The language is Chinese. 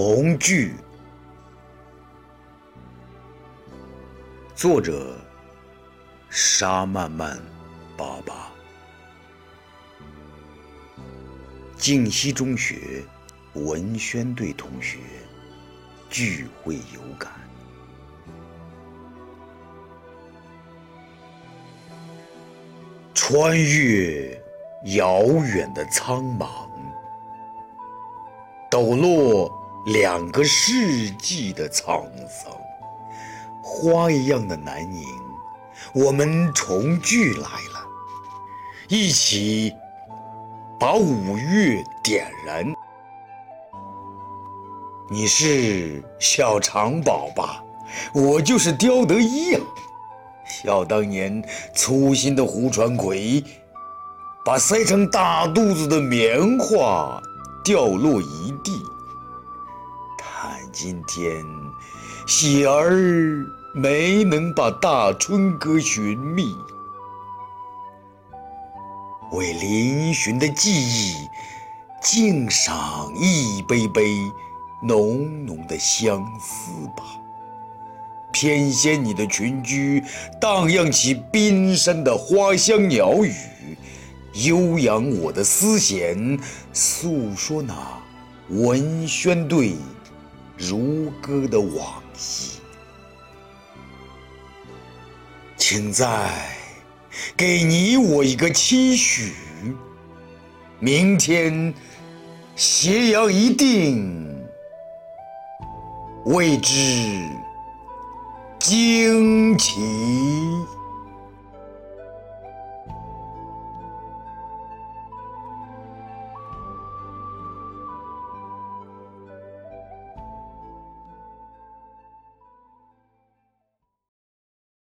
同聚。作者：沙漫漫爸爸。静溪中学文宣队同学聚会有感。穿越遥远的苍茫。抖落两个世纪的沧桑，花一样的南宁，我们重聚来了，一起把五月点燃。你是小长宝吧？我就是刁德一呀。想当年，粗心的胡传魁，把塞成大肚子的棉花。掉落一地。今天，喜儿没能把大春歌寻觅，为嶙峋的记忆敬上一杯杯浓浓的相思吧。翩跹你的群居，荡漾起冰山的花香鸟语。悠扬我的丝弦，诉说那文宣队如歌的往昔。请再给你我一个期许：明天斜阳一定为之惊奇。